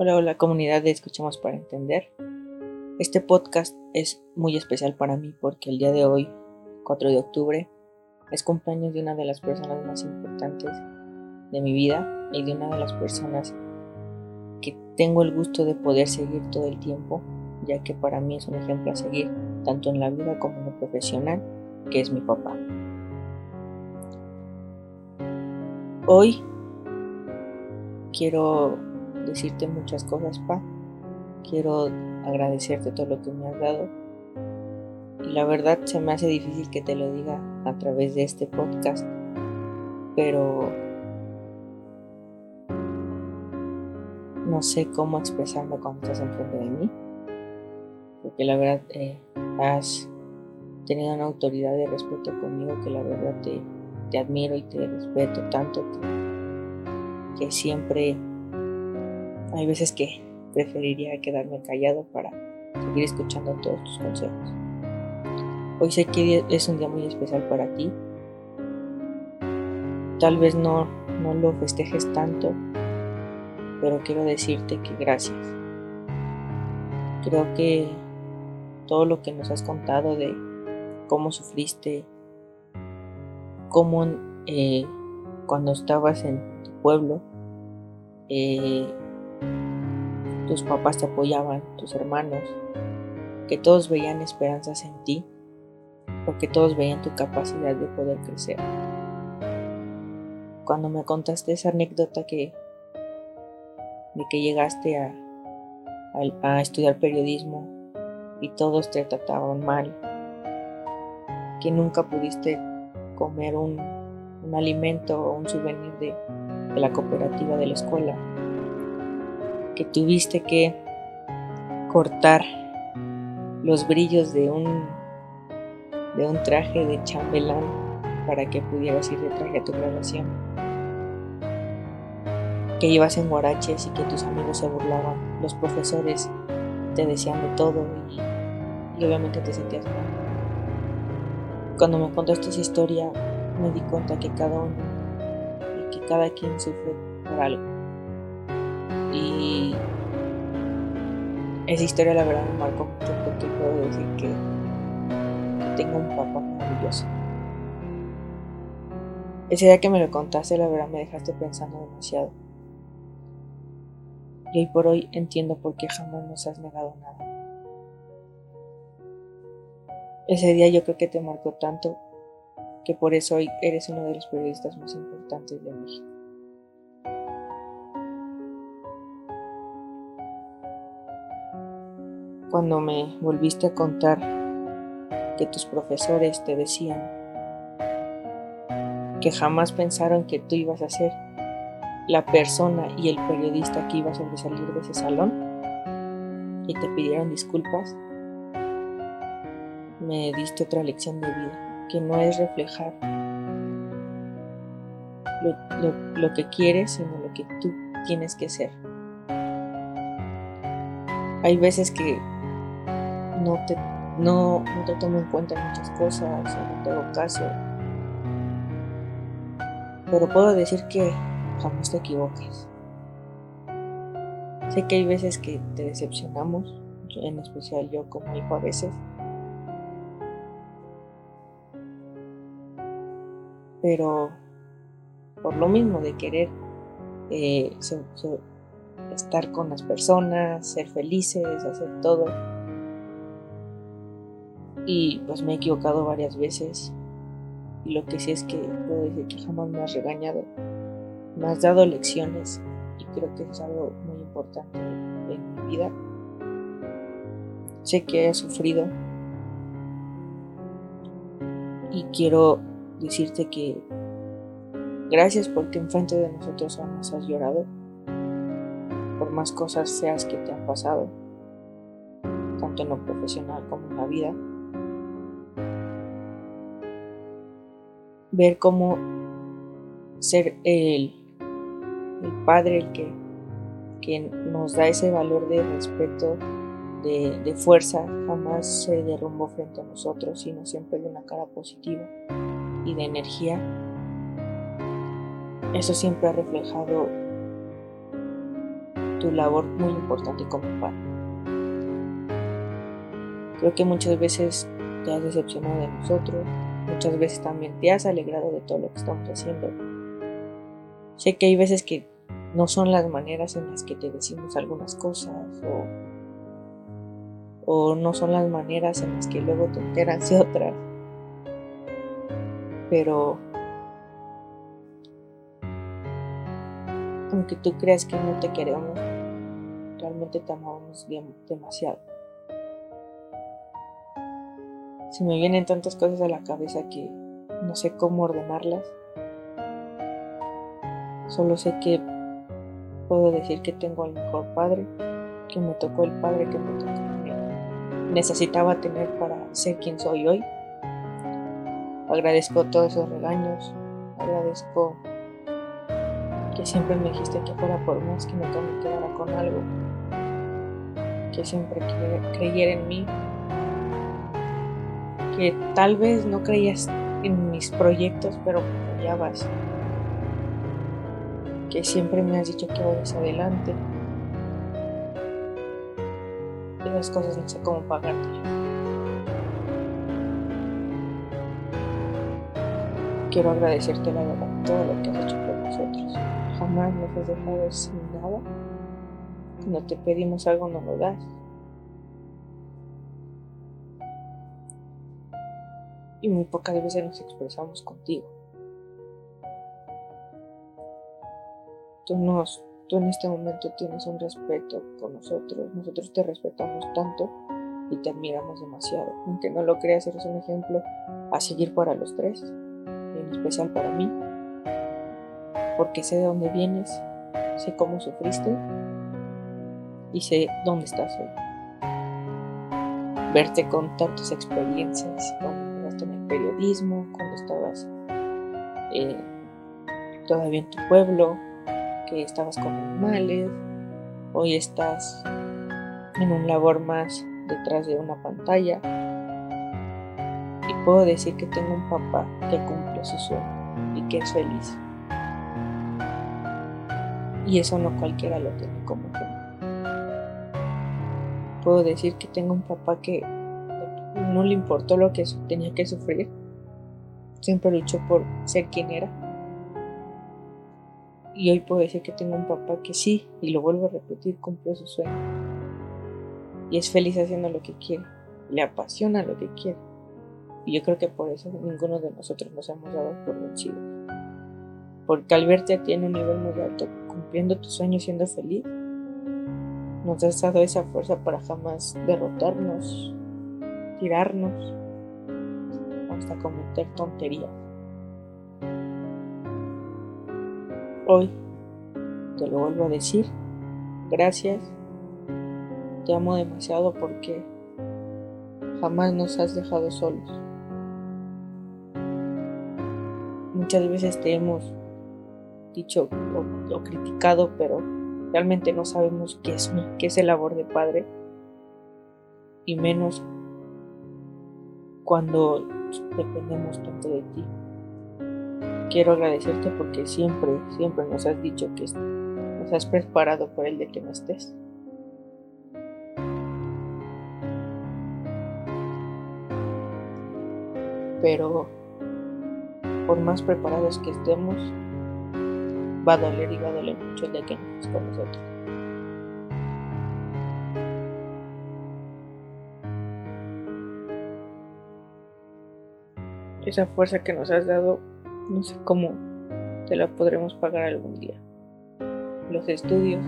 Hola, hola comunidad de Escuchemos para Entender. Este podcast es muy especial para mí porque el día de hoy, 4 de octubre, es cumpleaños de una de las personas más importantes de mi vida y de una de las personas que tengo el gusto de poder seguir todo el tiempo, ya que para mí es un ejemplo a seguir, tanto en la vida como en lo profesional, que es mi papá. Hoy quiero decirte muchas cosas, Pa. Quiero agradecerte todo lo que me has dado. Y la verdad se me hace difícil que te lo diga a través de este podcast. Pero no sé cómo expresarme cuando estás enfrente de mí. Porque la verdad eh, has tenido una autoridad de respeto conmigo que la verdad te, te admiro y te respeto tanto que, que siempre hay veces que preferiría quedarme callado para seguir escuchando todos tus consejos. Hoy sé que es un día muy especial para ti. Tal vez no, no lo festejes tanto, pero quiero decirte que gracias. Creo que todo lo que nos has contado de cómo sufriste, cómo eh, cuando estabas en tu pueblo, eh, tus papás te apoyaban, tus hermanos, que todos veían esperanzas en ti, porque todos veían tu capacidad de poder crecer. Cuando me contaste esa anécdota de que llegaste a, estudiar periodismo y todos te trataban mal, que nunca pudiste comer un, alimento o un souvenir de la cooperativa de la escuela, que tuviste que cortar los brillos de un, de un traje de chambelán para que pudieras ir de traje a tu graduación. Que ibas en guaraches y que tus amigos se burlaban, los profesores te decían de todo y, obviamente te sentías mal. Cuando me contaste esa historia me di cuenta que cada uno que cada quien sufre por algo y esa historia la verdad me marcó mucho porque puedo decir que, tengo un papá maravilloso. Ese día que me lo contaste, la verdad me dejaste pensando demasiado. Y hoy por hoy entiendo por qué jamás nos has negado nada. Ese día yo creo que te marcó tanto que por eso hoy eres uno de los periodistas más importantes de México. Cuando me volviste a contar que tus profesores te decían que jamás pensaron que tú ibas a ser la persona y el periodista que iba a sobresalir de ese salón y te pidieron disculpas, me diste otra lección de vida, que no es reflejar lo, lo que quieres, sino lo que tú tienes que ser. Hay veces que no te, no, tomo en cuenta muchas cosas, no te hago caso. Pero puedo decir que jamás te equivoques. Sé que hay veces que te decepcionamos, en especial yo como hijo a veces. Pero por lo mismo de querer eh, estar con las personas, ser felices, hacer todo, y pues me he equivocado varias veces. Y lo que sí es que puedo decir que jamás me has regañado. Me has dado lecciones y creo que es algo muy importante en mi vida. Sé que he sufrido y quiero decirte que gracias porque enfrente de nosotros jamás has llorado. Por más cosas seas que te han pasado, tanto en lo profesional como en la vida. Ver cómo ser el, el padre el que, nos da ese valor de respeto, de, de, fuerza, jamás se derrumbó frente a nosotros, sino siempre de una cara positiva y de energía. Eso siempre ha reflejado tu labor muy importante como padre. Creo que muchas veces te has decepcionado de nosotros, muchas veces también te has alegrado de todo lo que estamos haciendo. Sé que hay veces que no son las maneras en las que te decimos algunas cosas o, no son las maneras en las que luego te enteras de otras. Pero aunque tú creas que no te queremos, realmente te amamos demasiado. Se me vienen tantas cosas a la cabeza que no sé cómo ordenarlas. Solo sé que puedo decir que tengo al mejor padre, que me tocó el padre que me tocó, necesitaba tener para ser quien soy hoy. Agradezco todos esos regaños, agradezco que siempre me dijiste que fuera por más que me quedara con algo, que siempre creyera en mí, que tal vez no creías en mis proyectos, pero apoyabas, que siempre me has dicho que vayas adelante. Esas cosas no sé cómo pagarte. Quiero agradecerte la verdad todo lo que has hecho por nosotros jamás nos has dejado sin nada. Cuando te pedimos algo no lo das. Y muy pocas veces nos expresamos contigo. Tú, nos, tú en este momento tienes un respeto con nosotros. Nosotros te respetamos tanto y te admiramos demasiado. Aunque no lo creas, eres un ejemplo a seguir para los tres, en especial para mí porque sé de dónde vienes, sé cómo sufriste y sé dónde estás hoy. Verte contar tus experiencias cuando en el periodismo, cuando estabas eh, todavía en tu pueblo, que estabas con animales, hoy estás en un labor más detrás de una pantalla. Y puedo decir que tengo un papá que cumple su sueño y que es feliz. Y eso no cualquiera lo tiene como ejemplo. Puedo decir que tengo un papá que no le importó lo que tenía que sufrir. Siempre luchó por ser quien era. Y hoy puedo decir que tengo un papá que sí, y lo vuelvo a repetir, cumplió su sueño. Y es feliz haciendo lo que quiere. Le apasiona lo que quiere. Y yo creo que por eso ninguno de nosotros nos hemos dado por vencidos. Porque al verte a ti en un nivel muy alto, cumpliendo tu sueño siendo feliz, nos has dado esa fuerza para jamás derrotarnos, tirarnos, hasta cometer tonterías. Hoy te lo vuelvo a decir, gracias, te amo demasiado porque jamás nos has dejado solos. Muchas veces te hemos dicho o, criticado, pero realmente no sabemos qué es, qué es el labor de padre. Y menos cuando dependemos tanto de ti. Quiero agradecerte porque siempre, siempre nos has dicho que nos has preparado por el de que no estés. Pero por más preparados que estemos, va a doler y va a doler mucho el día que no estés con nosotros. Esa fuerza que nos has dado, no sé cómo te la podremos pagar algún día. Los estudios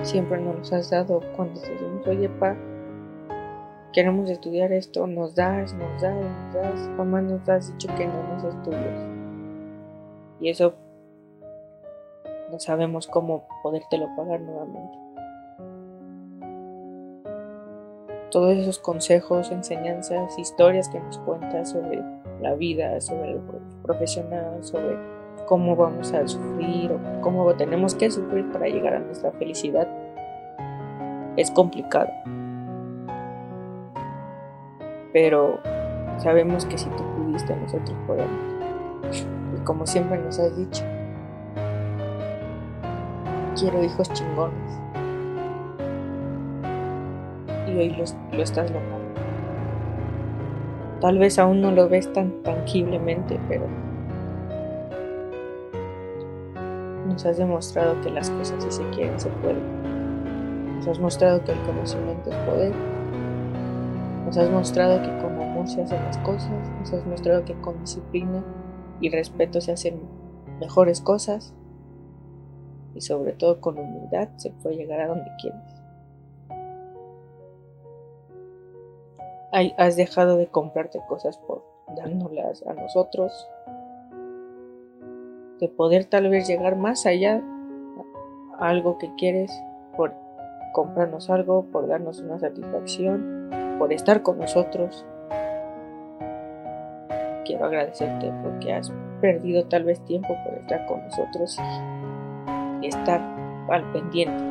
siempre nos los has dado cuando decimos, oye, pa, queremos estudiar esto, nos das, nos das, nos das, mamá nos has dicho que no nos estudios. Y eso no sabemos cómo podértelo pagar nuevamente. Todos esos consejos, enseñanzas, historias que nos cuentas sobre la vida, sobre lo profesional, sobre cómo vamos a sufrir o cómo tenemos que sufrir para llegar a nuestra felicidad, es complicado. Pero sabemos que si tú pudiste, nosotros podemos. Y como siempre nos has dicho, quiero hijos chingones. Y hoy lo estás logrando. Tal vez aún no lo ves tan tangiblemente, pero nos has demostrado que las cosas si se quieren se pueden. Nos has mostrado que el conocimiento es poder. Nos has mostrado que con amor se hacen las cosas. Nos has mostrado que con disciplina y respeto se hacen mejores cosas. Y sobre todo con humildad se puede llegar a donde quieres. Has dejado de comprarte cosas por dándolas a nosotros, de poder tal vez llegar más allá a algo que quieres por comprarnos algo, por darnos una satisfacción, por estar con nosotros. Quiero agradecerte porque has perdido tal vez tiempo por estar con nosotros y estar al pendiente.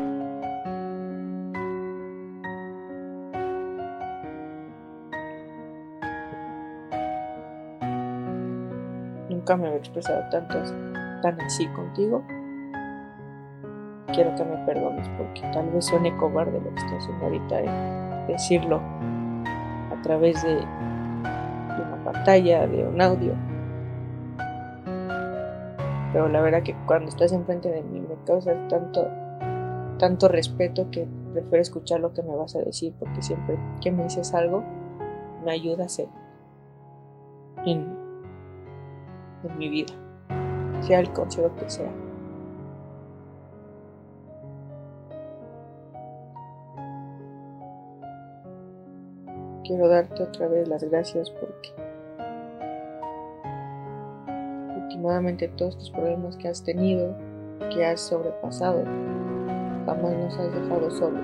Nunca me había expresado tanto, tan así contigo. Quiero que me perdones porque tal vez suene cobarde lo que estoy haciendo ahorita, de decirlo a través de, una pantalla, de un audio. Pero la verdad que cuando estás enfrente de mí me causa tanto, tanto respeto que prefiero escuchar lo que me vas a decir porque siempre que me dices algo me ayudas en, en mi vida, sea el consejo que sea. Quiero darte otra vez las gracias porque últimamente todos tus problemas que has tenido, que has sobrepasado, jamás nos has dejado solos.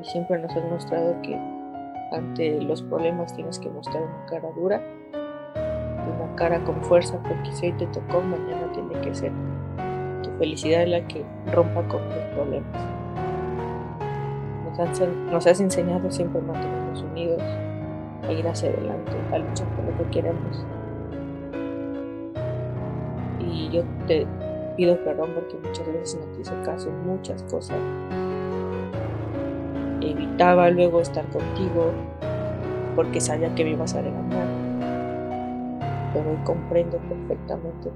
Y siempre nos has mostrado que ante los problemas tienes que mostrar una cara dura cara con fuerza porque si hoy te tocó, mañana tiene que ser. Tu felicidad la que rompa con los problemas. Nos, has enseñado siempre a mantenernos unidos, a ir hacia adelante, a luchar por lo que queremos. Y yo te pido perdón porque muchas veces no te hice caso en muchas cosas. Evitaba luego estar contigo porque sabía que me ibas a regañar pero hoy comprendo perfectamente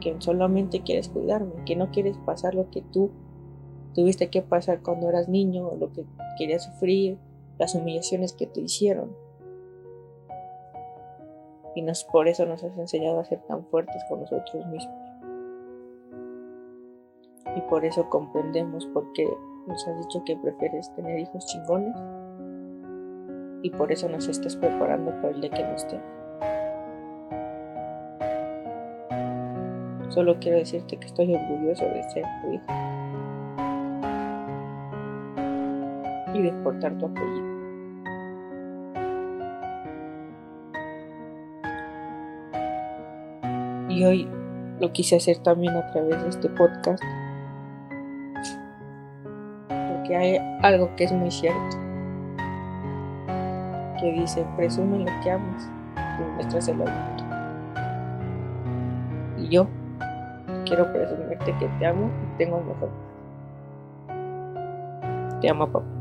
que solamente quieres cuidarme, que no quieres pasar lo que tú tuviste que pasar cuando eras niño, lo que querías sufrir, las humillaciones que te hicieron. Y nos, por eso nos has enseñado a ser tan fuertes con nosotros mismos. Y por eso comprendemos por qué nos has dicho que prefieres tener hijos chingones. Y por eso nos estás preparando para el día que no estemos. Solo quiero decirte que estoy orgulloso de ser tu hijo y de portar tu apellido. Y hoy lo quise hacer también a través de este podcast porque hay algo que es muy cierto que dice presume lo que amas y muéstraselo al mundo. Y yo quiero presumirte que te amo y tengo el mejor. Te amo, papá.